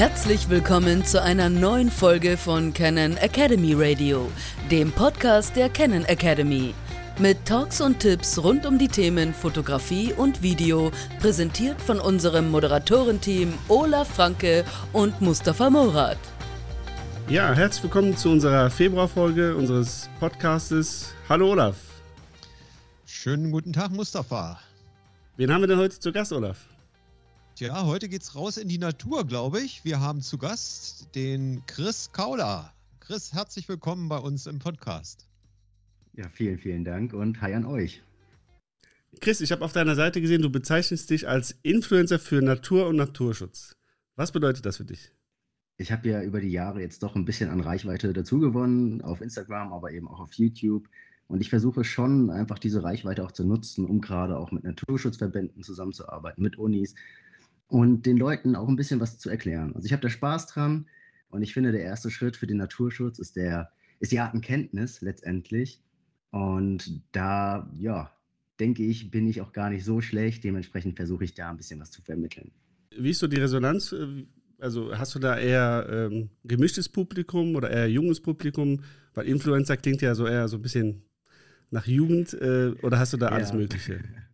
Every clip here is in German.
Herzlich willkommen zu einer neuen Folge von Canon Academy Radio, dem Podcast der Canon Academy. Mit Talks und Tipps rund um die Themen Fotografie und Video, präsentiert von unserem Moderatorenteam Olaf Franke und Mustafa Morat. Ja, herzlich willkommen zu unserer Februarfolge unseres Podcastes. Hallo Olaf. Schönen guten Tag, Mustafa. Wen haben wir denn heute zu Gast, Olaf? Tja, heute geht's raus in die Natur, glaube ich. Wir haben zu Gast den Chris Kauler. Chris, herzlich willkommen bei uns im Podcast. Ja, vielen, vielen Dank und hi an euch. Chris, ich habe auf deiner Seite gesehen, du bezeichnest dich als Influencer für Natur und Naturschutz. Was bedeutet das für dich? Ich habe ja über die Jahre jetzt doch ein bisschen an Reichweite dazugewonnen, auf Instagram, aber eben auch auf YouTube. Und ich versuche schon einfach diese Reichweite auch zu nutzen, um gerade auch mit Naturschutzverbänden zusammenzuarbeiten, mit Unis, und den Leuten auch ein bisschen was zu erklären. Also ich habe da Spaß dran und ich finde, der erste Schritt für den Naturschutz ist, der, ist die Artenkenntnis letztendlich. Und da, ja, denke ich, bin ich auch gar nicht so schlecht. Dementsprechend versuche ich da ein bisschen was zu vermitteln. Wie ist so die Resonanz? Also hast du da eher ähm, gemischtes Publikum oder eher junges Publikum? Weil Influencer klingt ja so eher so ein bisschen nach Jugend äh, oder hast du da alles ja. Mögliche?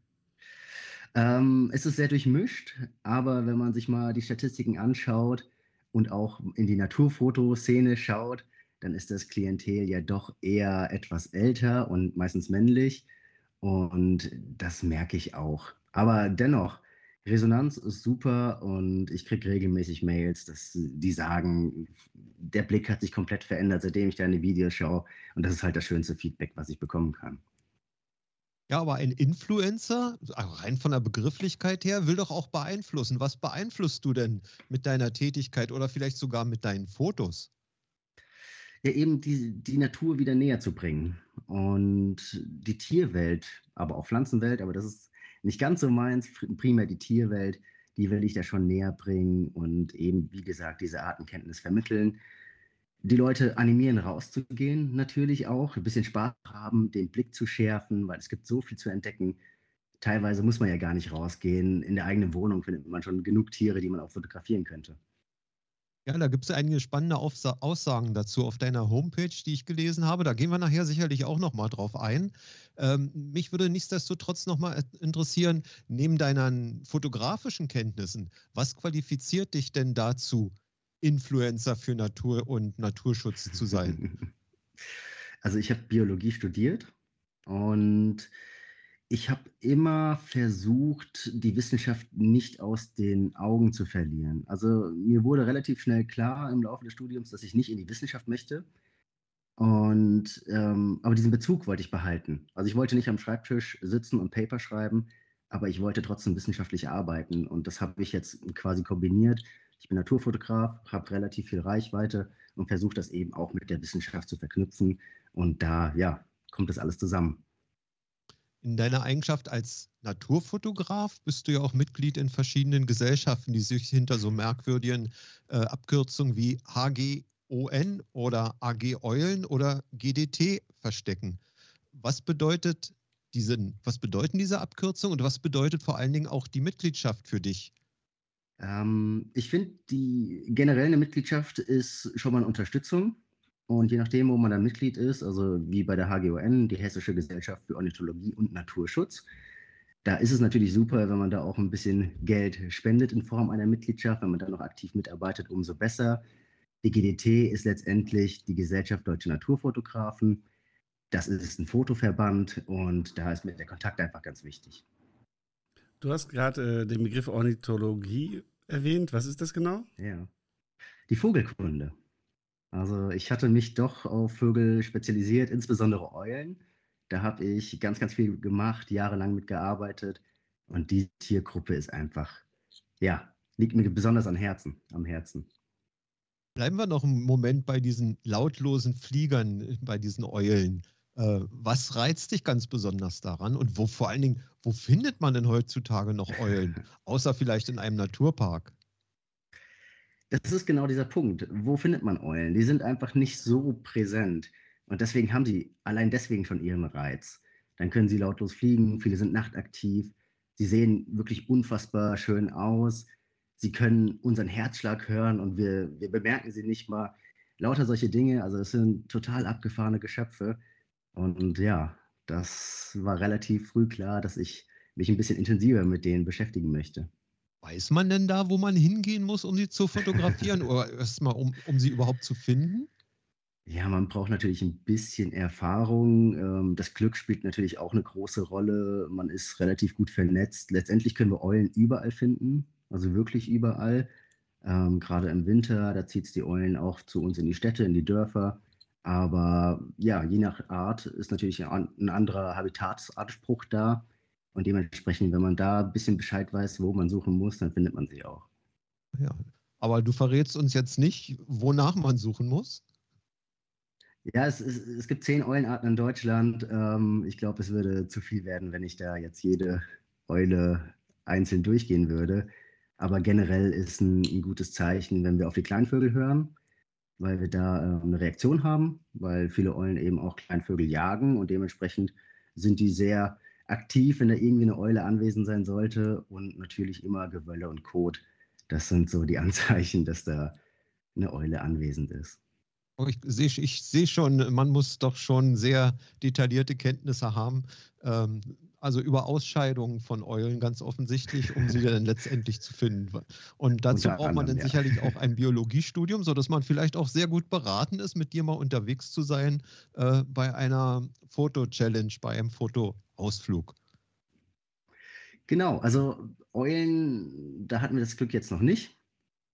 Ähm, es ist sehr durchmischt, aber wenn man sich mal die Statistiken anschaut und auch in die Naturfotoszene schaut, dann ist das Klientel ja doch eher etwas älter und meistens männlich. Und das merke ich auch. Aber dennoch, Resonanz ist super und ich kriege regelmäßig Mails, dass die sagen, der Blick hat sich komplett verändert, seitdem ich deine Videos schaue. Und das ist halt das schönste Feedback, was ich bekommen kann. Ja, aber ein Influencer, also rein von der Begrifflichkeit her, will doch auch beeinflussen. Was beeinflusst du denn mit deiner Tätigkeit oder vielleicht sogar mit deinen Fotos? Ja, eben die, die Natur wieder näher zu bringen und die Tierwelt, aber auch Pflanzenwelt, aber das ist nicht ganz so meins, primär die Tierwelt, die will ich da schon näher bringen und eben, wie gesagt, diese Artenkenntnis vermitteln die Leute animieren, rauszugehen, natürlich auch, ein bisschen Spaß haben, den Blick zu schärfen, weil es gibt so viel zu entdecken. Teilweise muss man ja gar nicht rausgehen. In der eigenen Wohnung findet man schon genug Tiere, die man auch fotografieren könnte. Ja, da gibt es einige spannende Aussagen dazu auf deiner Homepage, die ich gelesen habe. Da gehen wir nachher sicherlich auch nochmal drauf ein. Ähm, mich würde nichtsdestotrotz nochmal interessieren, neben deinen fotografischen Kenntnissen, was qualifiziert dich denn dazu, Influencer für Natur und Naturschutz zu sein? Also ich habe Biologie studiert und ich habe immer versucht, die Wissenschaft nicht aus den Augen zu verlieren. Also mir wurde relativ schnell klar im Laufe des Studiums, dass ich nicht in die Wissenschaft möchte. Und ähm, aber diesen Bezug wollte ich behalten. Also ich wollte nicht am Schreibtisch sitzen und Paper schreiben, aber ich wollte trotzdem wissenschaftlich arbeiten. Und das habe ich jetzt quasi kombiniert ich bin Naturfotograf, habe relativ viel Reichweite und versuche das eben auch mit der Wissenschaft zu verknüpfen. Und da, ja, kommt das alles zusammen. In deiner Eigenschaft als Naturfotograf bist du ja auch Mitglied in verschiedenen Gesellschaften, die sich hinter so merkwürdigen äh, Abkürzungen wie HGON oder AG Eulen oder GDT verstecken. Was bedeutet diese, was bedeuten diese Abkürzungen und was bedeutet vor allen Dingen auch die Mitgliedschaft für dich? Ähm, ich finde, die generell eine Mitgliedschaft ist schon mal eine Unterstützung. Und je nachdem, wo man da Mitglied ist, also wie bei der HGON, die Hessische Gesellschaft für Ornithologie und Naturschutz, da ist es natürlich super, wenn man da auch ein bisschen Geld spendet in Form einer Mitgliedschaft. Wenn man da noch aktiv mitarbeitet, umso besser. Die GDT ist letztendlich die Gesellschaft Deutsche Naturfotografen. Das ist ein Fotoverband und da ist mir der Kontakt einfach ganz wichtig. Du hast gerade äh, den Begriff Ornithologie erwähnt. Was ist das genau? Ja. Die Vogelkunde. Also ich hatte mich doch auf Vögel spezialisiert, insbesondere Eulen. Da habe ich ganz, ganz viel gemacht, jahrelang mitgearbeitet. Und die Tiergruppe ist einfach, ja, liegt mir besonders am Herzen, am Herzen. Bleiben wir noch einen Moment bei diesen lautlosen Fliegern, bei diesen Eulen. Äh, was reizt dich ganz besonders daran und wo vor allen Dingen, wo findet man denn heutzutage noch Eulen? Außer vielleicht in einem Naturpark. Das ist genau dieser Punkt. Wo findet man Eulen? Die sind einfach nicht so präsent. Und deswegen haben sie allein deswegen schon ihren Reiz. Dann können sie lautlos fliegen, viele sind nachtaktiv. Sie sehen wirklich unfassbar schön aus. sie können unseren Herzschlag hören und wir, wir bemerken sie nicht mal. Lauter solche Dinge, also es sind total abgefahrene Geschöpfe. Und, ja, das war relativ früh klar, dass ich mich ein bisschen intensiver mit denen beschäftigen möchte. Weiß man denn da, wo man hingehen muss, um sie zu fotografieren oder erstmal, um, um sie überhaupt zu finden? Ja, man braucht natürlich ein bisschen Erfahrung. Ähm, das Glück spielt natürlich auch eine große Rolle. Man ist relativ gut vernetzt. Letztendlich können wir Eulen überall finden, also wirklich überall. Ähm, gerade im Winter, da zieht es die Eulen auch zu uns in die Städte, in die Dörfer. Aber ja, je nach Art ist natürlich ein anderer Habitatsanspruch da. Und dementsprechend, wenn man da ein bisschen Bescheid weiß, wo man suchen muss, dann findet man sie auch. Ja, aber du verrätst uns jetzt nicht, wonach man suchen muss? Ja, es, es, es gibt zehn Eulenarten in Deutschland. Ähm, ich glaube, es würde zu viel werden, wenn ich da jetzt jede Eule einzeln durchgehen würde. Aber generell ist ein, ein gutes Zeichen, wenn wir auf die Kleinvögel hören, weil wir da äh, eine Reaktion haben, weil viele Eulen eben auch Kleinvögel jagen und dementsprechend sind die sehr aktiv, wenn da irgendwie eine Eule anwesend sein sollte und natürlich immer Gewölle und Kot. Das sind so die Anzeichen, dass da eine Eule anwesend ist. Oh, ich sehe ich seh schon, man muss doch schon sehr detaillierte Kenntnisse haben. Ähm, also über Ausscheidungen von Eulen ganz offensichtlich, um sie dann letztendlich zu finden. Und dazu braucht man dann ja. sicherlich auch ein Biologiestudium, sodass man vielleicht auch sehr gut beraten ist, mit dir mal unterwegs zu sein äh, bei einer Foto-Challenge, bei einem Fotoausflug. Genau, also Eulen, da hatten wir das Glück jetzt noch nicht.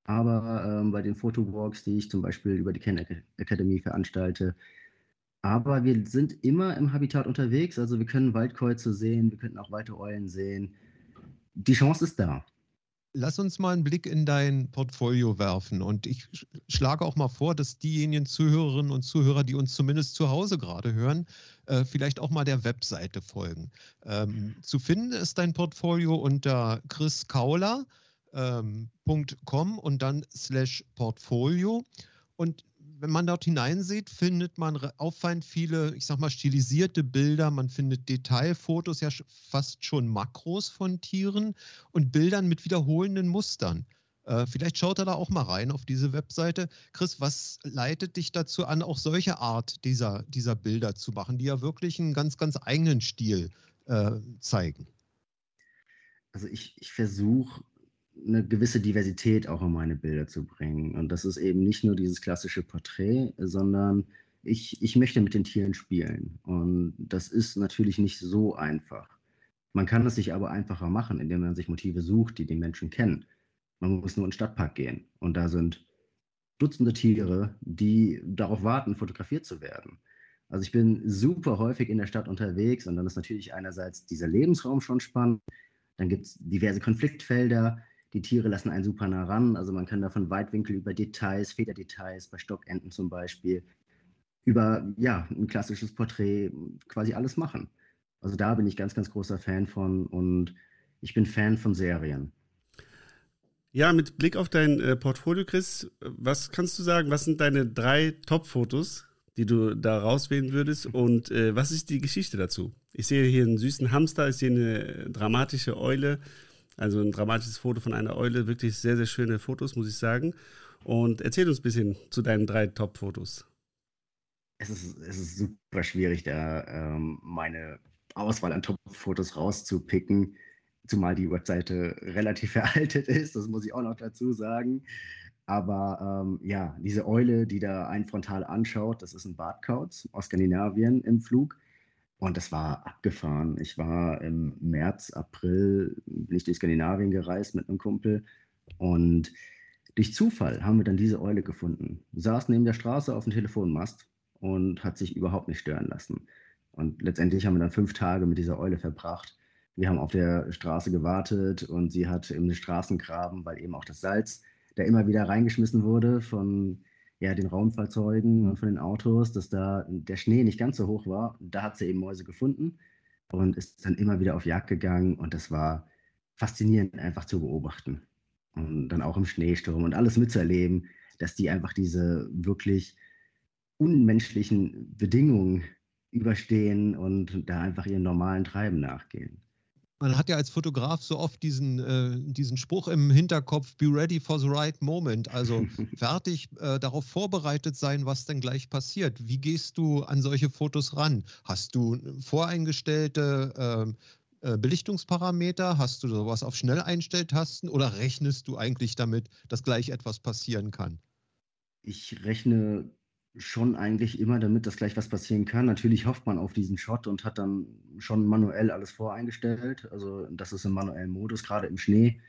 Aber ähm, bei den Fotowalks, die ich zum Beispiel über die Ken Academy veranstalte, aber wir sind immer im Habitat unterwegs, also wir können Waldkreuze sehen, wir könnten auch weite Eulen sehen. Die Chance ist da. Lass uns mal einen Blick in dein Portfolio werfen. Und ich schlage auch mal vor, dass diejenigen Zuhörerinnen und Zuhörer, die uns zumindest zu Hause gerade hören, äh, vielleicht auch mal der Webseite folgen. Ähm, zu finden ist dein Portfolio unter chriskauler.com ähm, und dann slash Portfolio. Und wenn man dort hineinsieht, findet man auffallend viele, ich sag mal, stilisierte Bilder. Man findet Detailfotos, ja fast schon Makros von Tieren und Bildern mit wiederholenden Mustern. Äh, vielleicht schaut er da auch mal rein auf diese Webseite. Chris, was leitet dich dazu an, auch solche Art dieser, dieser Bilder zu machen, die ja wirklich einen ganz, ganz eigenen Stil äh, zeigen? Also ich, ich versuche eine gewisse Diversität auch in meine Bilder zu bringen. Und das ist eben nicht nur dieses klassische Porträt, sondern ich, ich möchte mit den Tieren spielen. Und das ist natürlich nicht so einfach. Man kann es sich aber einfacher machen, indem man sich Motive sucht, die die Menschen kennen. Man muss nur in den Stadtpark gehen. Und da sind Dutzende Tiere, die darauf warten, fotografiert zu werden. Also ich bin super häufig in der Stadt unterwegs und dann ist natürlich einerseits dieser Lebensraum schon spannend. Dann gibt es diverse Konfliktfelder, die Tiere lassen einen super nah ran. Also man kann da von Weitwinkel über Details, Federdetails, bei Stockenten zum Beispiel, über ja, ein klassisches Porträt quasi alles machen. Also da bin ich ganz, ganz großer Fan von und ich bin Fan von Serien. Ja, mit Blick auf dein äh, Portfolio, Chris, was kannst du sagen? Was sind deine drei Top-Fotos, die du da rauswählen würdest? Und äh, was ist die Geschichte dazu? Ich sehe hier einen süßen Hamster, ich sehe eine dramatische Eule. Also ein dramatisches Foto von einer Eule, wirklich sehr, sehr schöne Fotos, muss ich sagen. Und erzähl uns ein bisschen zu deinen drei Top-Fotos. Es ist, es ist super schwierig, da ähm, meine Auswahl an Top-Fotos rauszupicken, zumal die Webseite relativ veraltet ist, das muss ich auch noch dazu sagen. Aber ähm, ja, diese Eule, die da einen frontal anschaut, das ist ein Bartkauz aus Skandinavien im Flug. Und das war abgefahren. Ich war im März, April, bin ich durch Skandinavien gereist mit einem Kumpel. Und durch Zufall haben wir dann diese Eule gefunden. Saß neben der Straße auf dem Telefonmast und hat sich überhaupt nicht stören lassen. Und letztendlich haben wir dann fünf Tage mit dieser Eule verbracht. Wir haben auf der Straße gewartet und sie hat im Straßengraben, weil eben auch das Salz da immer wieder reingeschmissen wurde von ja, den Raumfahrzeugen und von den Autos, dass da der Schnee nicht ganz so hoch war. Da hat sie eben Mäuse gefunden und ist dann immer wieder auf Jagd gegangen und das war faszinierend einfach zu beobachten. Und dann auch im Schneesturm und alles mitzuerleben, dass die einfach diese wirklich unmenschlichen Bedingungen überstehen und da einfach ihren normalen Treiben nachgehen. Man hat ja als Fotograf so oft diesen, äh, diesen Spruch im Hinterkopf, be ready for the right moment. Also fertig, äh, darauf vorbereitet sein, was denn gleich passiert. Wie gehst du an solche Fotos ran? Hast du voreingestellte ähm, äh, Belichtungsparameter? Hast du sowas auf Schnelleinstelltasten oder rechnest du eigentlich damit, dass gleich etwas passieren kann? Ich rechne schon eigentlich immer damit, dass gleich was passieren kann. Natürlich hofft man auf diesen Shot und hat dann schon manuell alles voreingestellt. Also das ist im manuellen Modus, gerade im Schnee.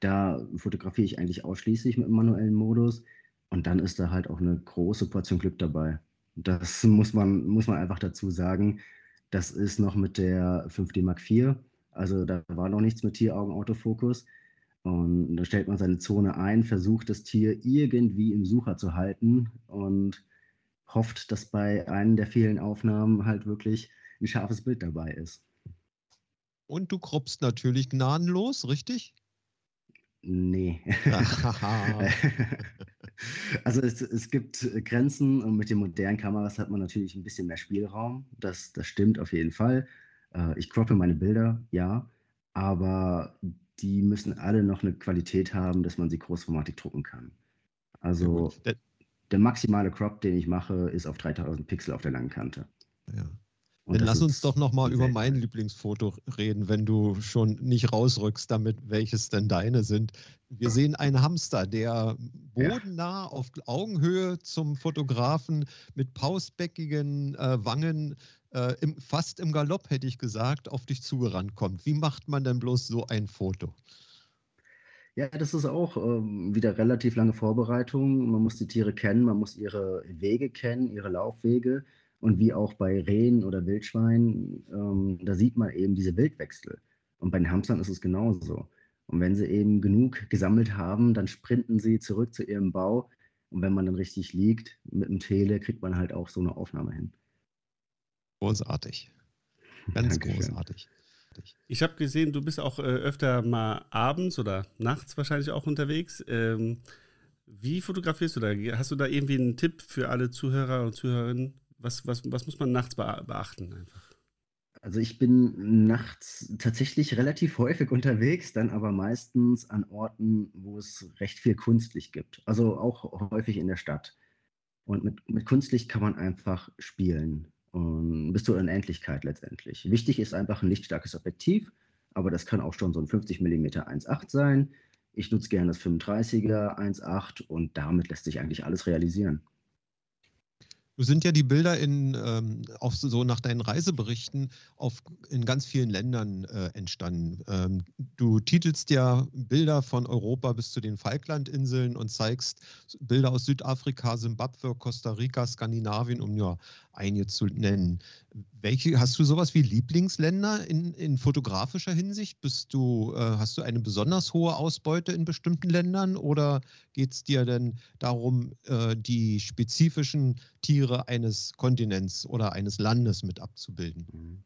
Da fotografiere ich eigentlich ausschließlich mit dem manuellen Modus. Und dann ist da halt auch eine große Portion Glück dabei. Das muss man, muss man einfach dazu sagen. Das ist noch mit der 5D Mark IV. Also da war noch nichts mit Tieraugen-Autofokus. Und da stellt man seine Zone ein, versucht das Tier irgendwie im Sucher zu halten und hofft, dass bei einem der vielen Aufnahmen halt wirklich ein scharfes Bild dabei ist. Und du kruppst natürlich gnadenlos, richtig? Nee. also es, es, gibt Grenzen und mit den modernen Kameras hat man natürlich ein bisschen mehr Spielraum. Das, das stimmt auf jeden Fall. Äh, ich croppe meine Bilder, ja, aber die müssen alle noch eine Qualität haben, dass man sie großformatig drucken kann. Also ja, der maximale Crop, den ich mache, ist auf 3000 Pixel auf der langen Kante. Ja. Dann lass uns doch nochmal über mein Lieblingsfoto reden, wenn du schon nicht rausrückst damit, welches denn deine sind. Wir sehen einen Hamster, der bodennah auf Augenhöhe zum Fotografen mit pausbäckigen äh, Wangen, äh, im, fast im Galopp hätte ich gesagt, auf dich zugerannt kommt. Wie macht man denn bloß so ein Foto? Ja, das ist auch ähm, wieder relativ lange Vorbereitung. Man muss die Tiere kennen, man muss ihre Wege kennen, ihre Laufwege. Und wie auch bei Rehen oder Wildschweinen, ähm, da sieht man eben diese Wildwechsel. Und bei den Hamstern ist es genauso. Und wenn sie eben genug gesammelt haben, dann sprinten sie zurück zu ihrem Bau. Und wenn man dann richtig liegt mit dem Tele, kriegt man halt auch so eine Aufnahme hin. Großartig. Ganz Dankeschön. großartig großartig. Ich habe gesehen, du bist auch äh, öfter mal abends oder nachts wahrscheinlich auch unterwegs. Ähm, wie fotografierst du da? Hast du da irgendwie einen Tipp für alle Zuhörer und Zuhörerinnen? Was, was, was muss man nachts beachten einfach? Also ich bin nachts tatsächlich relativ häufig unterwegs, dann aber meistens an Orten, wo es recht viel Kunstlicht gibt. Also auch häufig in der Stadt. Und mit, mit Kunstlicht kann man einfach spielen um, bis zur Unendlichkeit letztendlich. Wichtig ist einfach ein lichtstarkes Objektiv, aber das kann auch schon so ein 50 mm 1.8 sein. Ich nutze gerne das 35er 1.8 und damit lässt sich eigentlich alles realisieren. Du sind ja die Bilder in, ähm, auch so nach deinen Reiseberichten auf, in ganz vielen Ländern äh, entstanden. Ähm, du titelst ja Bilder von Europa bis zu den Falklandinseln und zeigst Bilder aus Südafrika, Simbabwe, Costa Rica, Skandinavien, um nur einige zu nennen. Welche, hast du sowas wie Lieblingsländer in, in fotografischer Hinsicht? Bist du, äh, hast du eine besonders hohe Ausbeute in bestimmten Ländern oder geht es dir denn darum, äh, die spezifischen Tiere eines Kontinents oder eines Landes mit abzubilden? Mhm.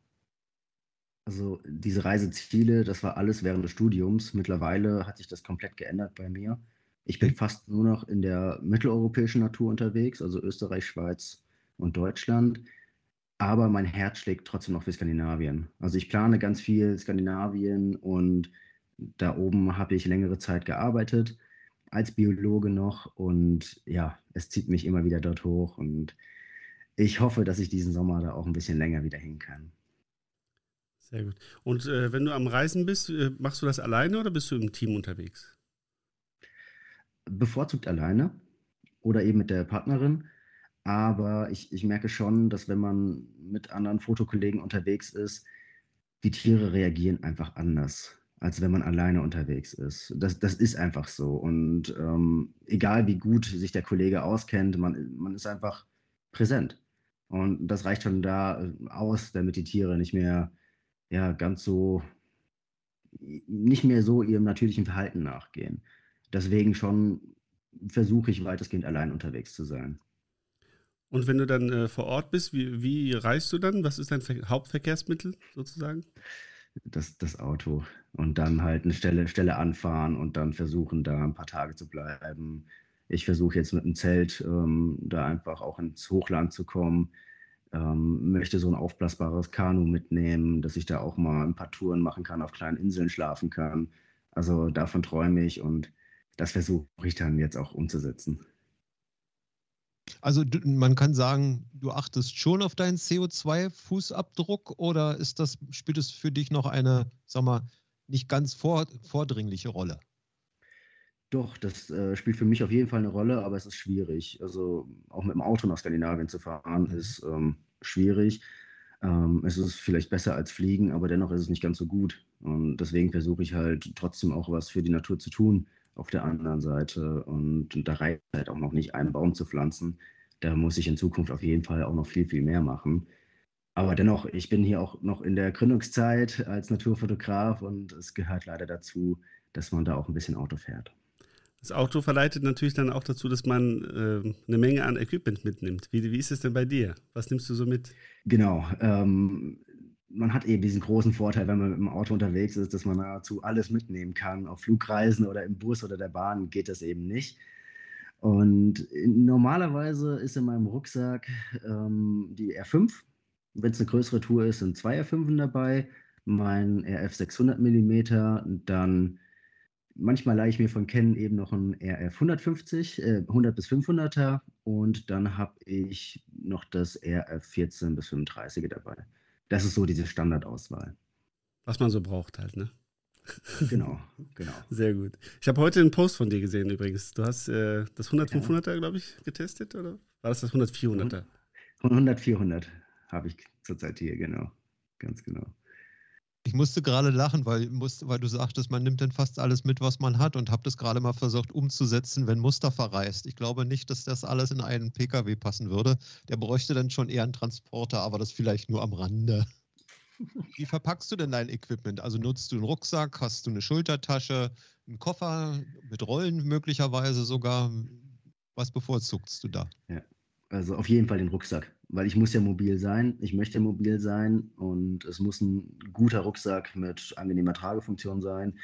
Also diese Reiseziele, das war alles während des Studiums. Mittlerweile hat sich das komplett geändert bei mir. Ich bin fast nur noch in der mitteleuropäischen Natur unterwegs, also Österreich, Schweiz und Deutschland aber mein Herz schlägt trotzdem noch für Skandinavien. Also ich plane ganz viel Skandinavien und da oben habe ich längere Zeit gearbeitet als Biologe noch und ja, es zieht mich immer wieder dort hoch und ich hoffe, dass ich diesen Sommer da auch ein bisschen länger wieder hin kann. Sehr gut. Und äh, wenn du am Reisen bist, äh, machst du das alleine oder bist du im Team unterwegs? Bevorzugt alleine oder eben mit der Partnerin. Aber ich, ich merke schon, dass wenn man mit anderen Fotokollegen unterwegs ist, die Tiere reagieren einfach anders, als wenn man alleine unterwegs ist. Das, das ist einfach so. Und ähm, egal wie gut sich der Kollege auskennt, man, man ist einfach präsent. Und das reicht schon da äh, aus, damit die Tiere nicht mehr ja, ganz so, nicht mehr so ihrem natürlichen Verhalten nachgehen. Deswegen schon versuche ich weitestgehend allein unterwegs zu sein. Und wenn du dann äh, vor Ort bist, wie, wie reist du dann? Was ist dein Ver Hauptverkehrsmittel sozusagen? Das, das Auto. Und dann halt eine Stelle, Stelle anfahren und dann versuchen, da ein paar Tage zu bleiben. Ich versuche jetzt mit dem Zelt ähm, da einfach auch ins Hochland zu kommen. ähm, möchte so ein aufblasbares Kanu mitnehmen, dass ich da auch mal ein paar Touren machen kann, auf kleinen Inseln schlafen kann. Also davon träume ich und das versuche ich dann jetzt auch umzusetzen. Also man kann sagen, du achtest schon auf deinen CO2-Fußabdruck oder ist das, spielt es für dich noch eine, sag mal, nicht ganz vor, vordringliche Rolle? Doch, das äh, spielt für mich auf jeden Fall eine Rolle, aber es ist schwierig. Also auch mit dem Auto nach Skandinavien zu fahren, mhm. ist ähm, schwierig. Ähm, es ist vielleicht besser als Fliegen, aber dennoch ist es nicht ganz so gut. Und deswegen versuche ich halt trotzdem auch was für die Natur zu tun auf der anderen Seite. Und, und da reicht halt auch noch nicht, einen Baum zu pflanzen. Da muss ich in Zukunft auf jeden Fall auch noch viel, viel mehr machen. Aber dennoch, ich bin hier auch noch in der Gründungszeit als Naturfotograf und es gehört leider dazu, dass man da auch ein bisschen Auto fährt. Das Auto verleitet natürlich dann auch dazu, dass man äh, eine Menge an Equipment mitnimmt. Wie, wie ist es denn bei dir? Was nimmst du so mit? Genau. Ähm, man hat eben diesen großen Vorteil, wenn man mit dem Auto unterwegs ist, dass man nahezu alles mitnehmen kann. Auf Flugreisen oder im Bus oder der Bahn geht das eben nicht. Und normalerweise ist in meinem Rucksack ähm, die R5. Wenn es eine größere Tour ist, sind zwei R5 dabei. Mein RF 600 mm, dann manchmal leihe ich mir von Canon eben noch ein RF 150, äh, 100 bis 500er und dann habe ich noch das RF 14 bis 35er dabei. Das ist so diese Standardauswahl. Was man so braucht halt, ne? Genau, genau. Sehr gut. Ich habe heute einen Post von dir gesehen übrigens. Du hast äh, das 100-500er, glaube ich, getestet, oder? War das das 100-400er? 100-400 habe ich zurzeit hier, genau. Ganz genau. Ich musste gerade lachen, weil, weil du sagtest, man nimmt dann fast alles mit, was man hat und habe das gerade mal versucht umzusetzen, wenn Mustafa reist. Ich glaube nicht, dass das alles in einen Pkw passen würde. Der bräuchte dann schon eher einen Transporter, aber das vielleicht nur am Rande. Wie verpackst du denn dein Equipment? Also nutzt du einen Rucksack, hast du eine Schultertasche, einen Koffer mit Rollen möglicherweise sogar? Was bevorzugst du da? Ja, also auf jeden Fall den Rucksack, weil ich muss ja mobil sein, ich möchte mobil sein und es muss ein guter Rucksack mit angenehmer Tragefunktion sein.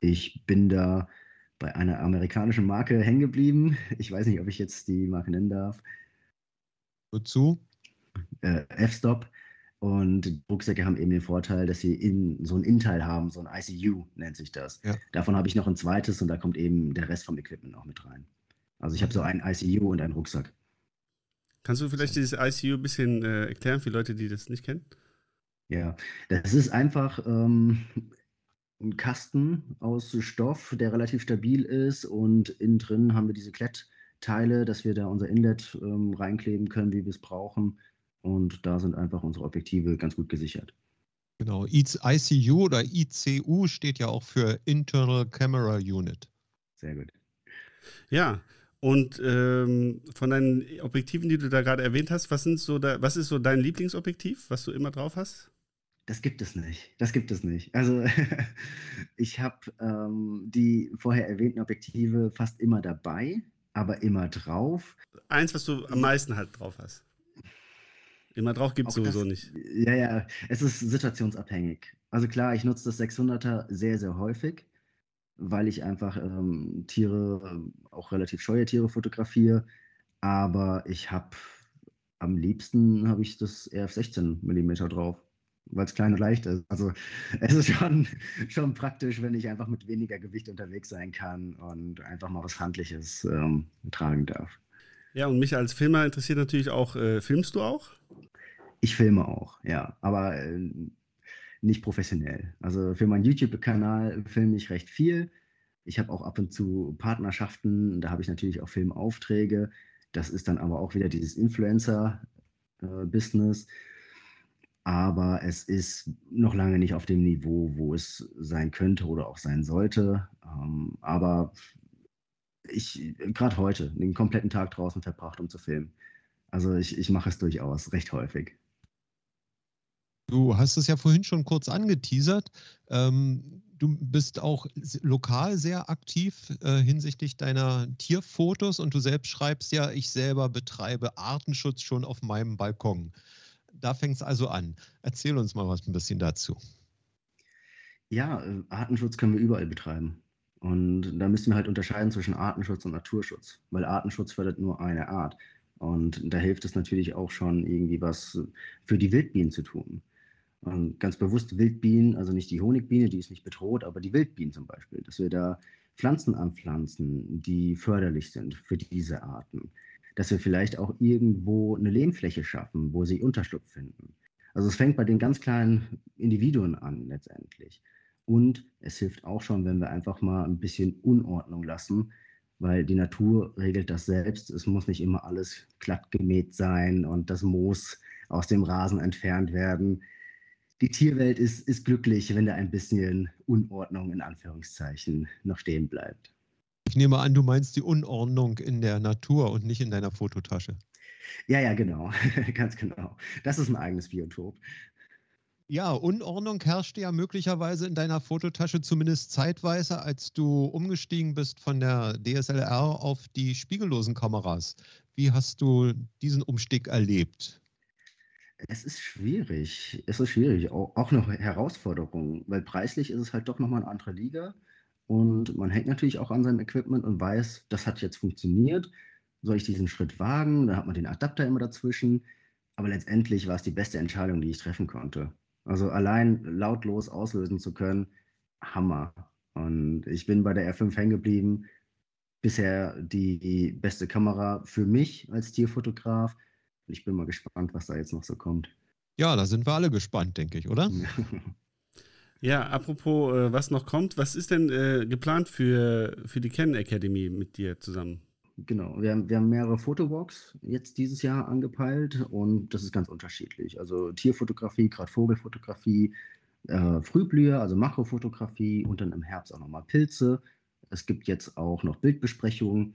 Ich bin da bei einer amerikanischen Marke hängen geblieben. Ich weiß nicht, ob ich jetzt die Marke nennen darf. Wozu? Äh, F-Stop. Und Rucksäcke haben eben den Vorteil, dass sie in, so ein Innenteil haben, so ein ICU nennt sich das. Ja. Davon habe ich noch ein zweites und da kommt eben der Rest vom Equipment auch mit rein. Also ich habe so mhm. ein ICU und einen Rucksack. Kannst du vielleicht dieses ICU ein bisschen äh, erklären für Leute, die das nicht kennen? Ja, das ist einfach ähm, ein Kasten aus Stoff, der relativ stabil ist und innen drin haben wir diese Klettteile, dass wir da unser Inlet ähm, reinkleben können, wie wir es brauchen. Und da sind einfach unsere Objektive ganz gut gesichert. Genau, ICU oder ICU steht ja auch für Internal Camera Unit. Sehr gut. Ja, und ähm, von deinen Objektiven, die du da gerade erwähnt hast, was, sind so da, was ist so dein Lieblingsobjektiv, was du immer drauf hast? Das gibt es nicht. Das gibt es nicht. Also ich habe ähm, die vorher erwähnten Objektive fast immer dabei, aber immer drauf. Eins, was du am meisten halt drauf hast. Immer drauf gibt es sowieso das, nicht. Ja, ja, es ist situationsabhängig. Also klar, ich nutze das 600er sehr, sehr häufig weil ich einfach ähm, Tiere, äh, auch relativ scheue Tiere fotografiere. Aber ich habe am liebsten habe ich das RF 16 mm drauf, weil es klein und leicht ist. Also es ist schon, schon praktisch, wenn ich einfach mit weniger Gewicht unterwegs sein kann und einfach mal was Handliches ähm, tragen darf. Ja, und mich als Filmer interessiert natürlich auch, äh, filmst du auch? Ich filme auch, ja. Aber äh, nicht professionell. Also für meinen YouTube-Kanal filme ich recht viel. Ich habe auch ab und zu Partnerschaften, da habe ich natürlich auch Filmaufträge. Das ist dann aber auch wieder dieses Influencer-Business. Aber es ist noch lange nicht auf dem Niveau, wo es sein könnte oder auch sein sollte. Ähm, aber ich gerade heute den kompletten Tag draußen verbracht, um zu filmen. Also ich, ich mache es durchaus recht häufig. Du hast es ja vorhin schon kurz angeteasert. Ähm, du bist auch lokal sehr aktiv äh, hinsichtlich deiner Tierfotos und du selbst schreibst ja, ich selber betreibe Artenschutz schon auf meinem Balkon. Da fängt es also an. Erzähl uns mal was ein bisschen dazu. Ja, äh, Artenschutz können wir überall betreiben. Und da müssen wir halt unterscheiden zwischen Artenschutz und Naturschutz, weil Artenschutz fördert nur eine Art. Und da hilft es natürlich auch schon, irgendwie was für die Wildbienen zu tun. Und ganz bewusst Wildbienen, also nicht die Honigbiene, die ist nicht bedroht, aber die Wildbienen zum Beispiel, dass wir da Pflanzen anpflanzen, die förderlich sind für diese Arten. Dass wir vielleicht auch irgendwo eine Lehmfläche schaffen, wo sie Unterschlupf finden. Also es fängt bei den ganz kleinen Individuen an letztendlich. Und es hilft auch schon, wenn wir einfach mal ein bisschen Unordnung lassen, weil die Natur regelt das selbst. Es muss nicht immer alles glatt gemäht sein und das Moos aus dem Rasen entfernt werden. Die Tierwelt ist, ist glücklich, wenn da ein bisschen Unordnung in Anführungszeichen noch stehen bleibt. Ich nehme an, du meinst die Unordnung in der Natur und nicht in deiner Fototasche. Ja, ja, genau. Ganz genau. Das ist ein eigenes Biotop. Ja, Unordnung herrschte ja möglicherweise in deiner Fototasche zumindest zeitweise, als du umgestiegen bist von der DSLR auf die spiegellosen Kameras. Wie hast du diesen Umstieg erlebt? Es ist schwierig. Es ist schwierig. Auch, auch eine Herausforderung, weil preislich ist es halt doch nochmal eine andere Liga. Und man hängt natürlich auch an seinem Equipment und weiß, das hat jetzt funktioniert. Soll ich diesen Schritt wagen? Da hat man den Adapter immer dazwischen. Aber letztendlich war es die beste Entscheidung, die ich treffen konnte. Also allein lautlos auslösen zu können, Hammer. Und ich bin bei der R5 hängen geblieben. Bisher die beste Kamera für mich als Tierfotograf. Ich bin mal gespannt, was da jetzt noch so kommt. Ja, da sind wir alle gespannt, denke ich, oder? Ja, apropos, äh, was noch kommt, was ist denn äh, geplant für, für die Canon Academy mit dir zusammen? Genau, wir haben, wir haben mehrere Fotowalks jetzt dieses Jahr angepeilt und das ist ganz unterschiedlich. Also Tierfotografie, gerade Vogelfotografie, äh, Frühblüher, also Makrofotografie und dann im Herbst auch nochmal Pilze. Es gibt jetzt auch noch Bildbesprechungen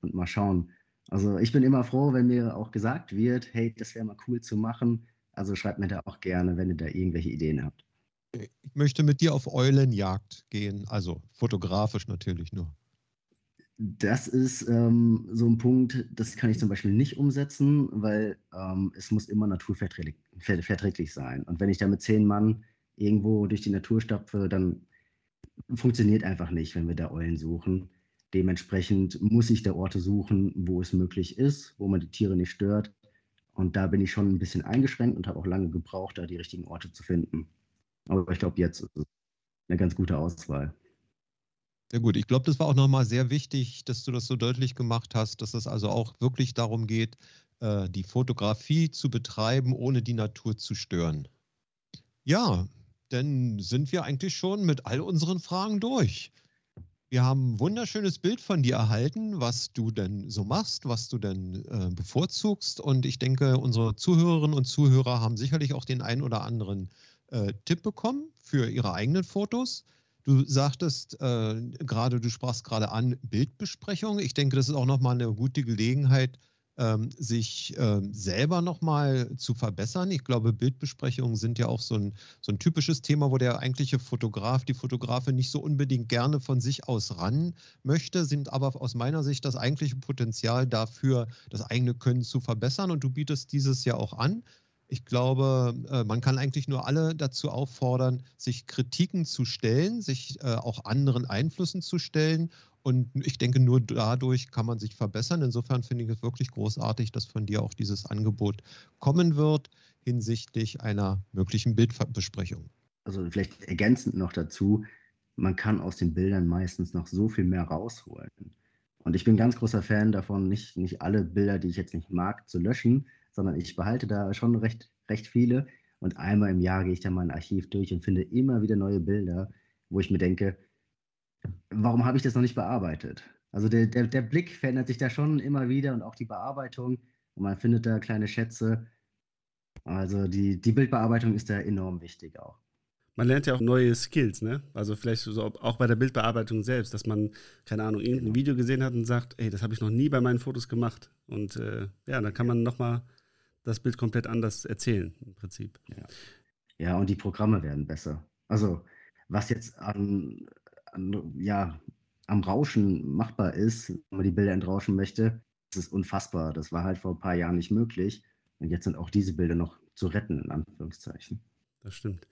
und mal schauen. Also ich bin immer froh, wenn mir auch gesagt wird, hey, das wäre mal cool zu machen. Also schreibt mir da auch gerne, wenn ihr da irgendwelche Ideen habt. Ich möchte mit dir auf Eulenjagd gehen, also fotografisch natürlich nur. Das ist ähm, so ein Punkt, das kann ich zum Beispiel nicht umsetzen, weil ähm, es muss immer naturverträglich sein. Und wenn ich da mit zehn Mann irgendwo durch die Natur stapfe, dann funktioniert einfach nicht, wenn wir da Eulen suchen. Dementsprechend muss ich da Orte suchen, wo es möglich ist, wo man die Tiere nicht stört. Und da bin ich schon ein bisschen eingeschränkt und habe auch lange gebraucht, da die richtigen Orte zu finden. Aber ich glaube, jetzt ist es eine ganz gute Auswahl. Sehr gut. Ich glaube, das war auch nochmal sehr wichtig, dass du das so deutlich gemacht hast, dass es also auch wirklich darum geht, äh, die Fotografie zu betreiben, ohne die Natur zu stören. Ja, dann sind wir eigentlich schon mit all unseren Fragen durch. Wir haben ein wunderschönes Bild von dir erhalten, was du denn so machst, was du denn äh, bevorzugst. Und ich denke, unsere Zuhörerinnen und Zuhörer haben sicherlich auch den einen oder anderen äh, Tipp bekommen für ihre eigenen Fotos. Du sagtest äh, gerade, du sprachst gerade an Bildbesprechung. Ich denke, das ist auch nochmal eine gute Gelegenheit, ähm, sich äh, selber nochmal zu verbessern. Ich glaube, Bildbesprechungen sind ja auch so ein, so ein typisches Thema, wo der eigentliche Fotograf, die Fotografin nicht so unbedingt gerne von sich aus ran möchte, sind aber aus meiner Sicht das eigentliche Potenzial dafür, das eigene Können zu verbessern. Und du bietest dieses ja auch an. Ich glaube, äh, man kann eigentlich nur alle dazu auffordern, sich Kritiken zu stellen, sich äh, auch anderen Einflüssen zu stellen. Und ich denke, nur dadurch kann man sich verbessern. Insofern finde ich es wirklich großartig, dass von dir auch dieses Angebot kommen wird hinsichtlich einer möglichen Bildbesprechung. Also vielleicht ergänzend noch dazu, man kann aus den Bildern meistens noch so viel mehr rausholen. Und ich bin ganz großer Fan davon, nicht, nicht alle Bilder, die ich jetzt nicht mag, zu löschen, sondern ich behalte da schon recht, recht viele. Und einmal im Jahr gehe ich dann mein Archiv durch und finde immer wieder neue Bilder, wo ich mir denke, warum habe ich das noch nicht bearbeitet? Also der, der, der Blick verändert sich da schon immer wieder und auch die Bearbeitung. Und man findet da kleine Schätze. Also die, die Bildbearbeitung ist da enorm wichtig auch. Man lernt ja auch neue Skills, ne? Also vielleicht so auch bei der Bildbearbeitung selbst, dass man, keine Ahnung, irgendein genau. Video gesehen hat und sagt, ey, das habe ich noch nie bei meinen Fotos gemacht. Und äh, ja, dann kann man nochmal das Bild komplett anders erzählen, im Prinzip. Ja, ja und die Programme werden besser. Also, was jetzt an, an, ja, am Rauschen machbar ist, wenn man die Bilder entrauschen möchte, das ist unfassbar. Das war halt vor ein paar Jahren nicht möglich. Und jetzt sind auch diese Bilder noch zu retten, in Anführungszeichen. Das stimmt.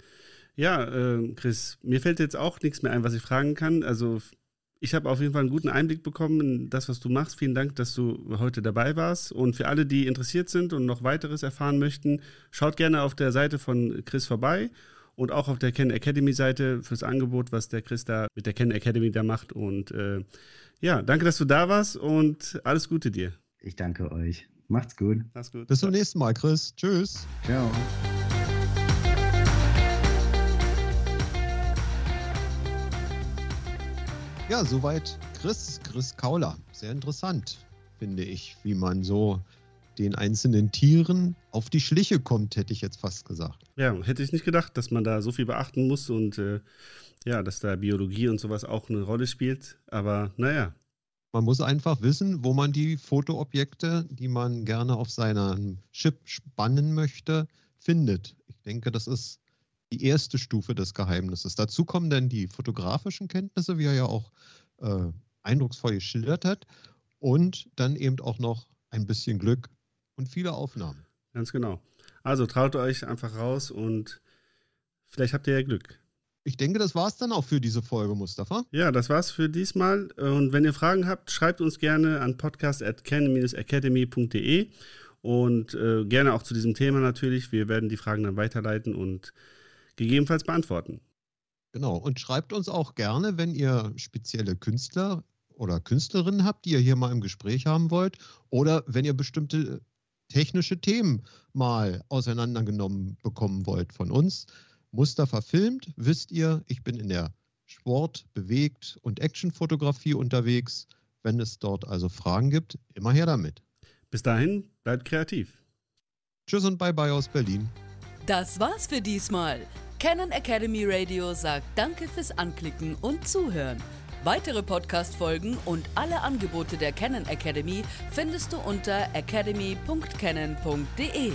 Ja, äh, Chris, mir fällt jetzt auch nichts mehr ein, was ich fragen kann. Also ich habe auf jeden Fall einen guten Einblick bekommen in das, was du machst. Vielen Dank, dass du heute dabei warst. Und für alle, die interessiert sind und noch weiteres erfahren möchten, schaut gerne auf der Seite von Chris vorbei und auch auf der Ken Academy Seite fürs Angebot, was der Chris da mit der Ken Academy da macht. Und äh, ja, danke, dass du da warst und alles Gute dir. Ich danke euch. Macht's gut. Mach's gut. Bis zum nächsten Mal, Chris. Tschüss. Ciao. Ja, soweit Chris, Chris Kauler. Sehr interessant, finde ich, wie man so den einzelnen Tieren auf die Schliche kommt, hätte ich jetzt fast gesagt. Ja, hätte ich nicht gedacht, dass man da so viel beachten muss und äh, ja, dass da Biologie und sowas auch eine Rolle spielt. Aber naja. Man muss einfach wissen, wo man die Fotoobjekte, die man gerne auf seinem Chip spannen möchte, findet. Ich denke, das ist die erste Stufe des Geheimnisses. Dazu kommen dann die fotografischen Kenntnisse, wie er ja auch äh, eindrucksvoll geschildert hat, und dann eben auch noch ein bisschen Glück und viele Aufnahmen. Ganz genau. Also traut euch einfach raus und vielleicht habt ihr ja Glück. Ich denke, das war es dann auch für diese Folge, Mustafa. Ja, das war's für diesmal. Und wenn ihr Fragen habt, schreibt uns gerne an podcast.can-academy.de und äh, gerne auch zu diesem Thema natürlich. Wir werden die Fragen dann weiterleiten und gegebenenfalls beantworten. Genau, und schreibt uns auch gerne, wenn ihr spezielle Künstler oder Künstlerinnen habt, die ihr hier mal im Gespräch haben wollt, oder wenn ihr bestimmte technische Themen mal auseinandergenommen bekommen wollt von uns. Muster verfilmt, wisst ihr, ich bin in der Sport-, Bewegt- und Actionfotografie unterwegs. Wenn es dort also Fragen gibt, immer her damit. Bis dahin, bleibt kreativ. Tschüss und bye bye aus Berlin. Das war's für diesmal. Canon Academy Radio sagt Danke fürs Anklicken und Zuhören. Weitere Podcast-Folgen und alle Angebote der Canon Academy findest du unter academy.canon.de.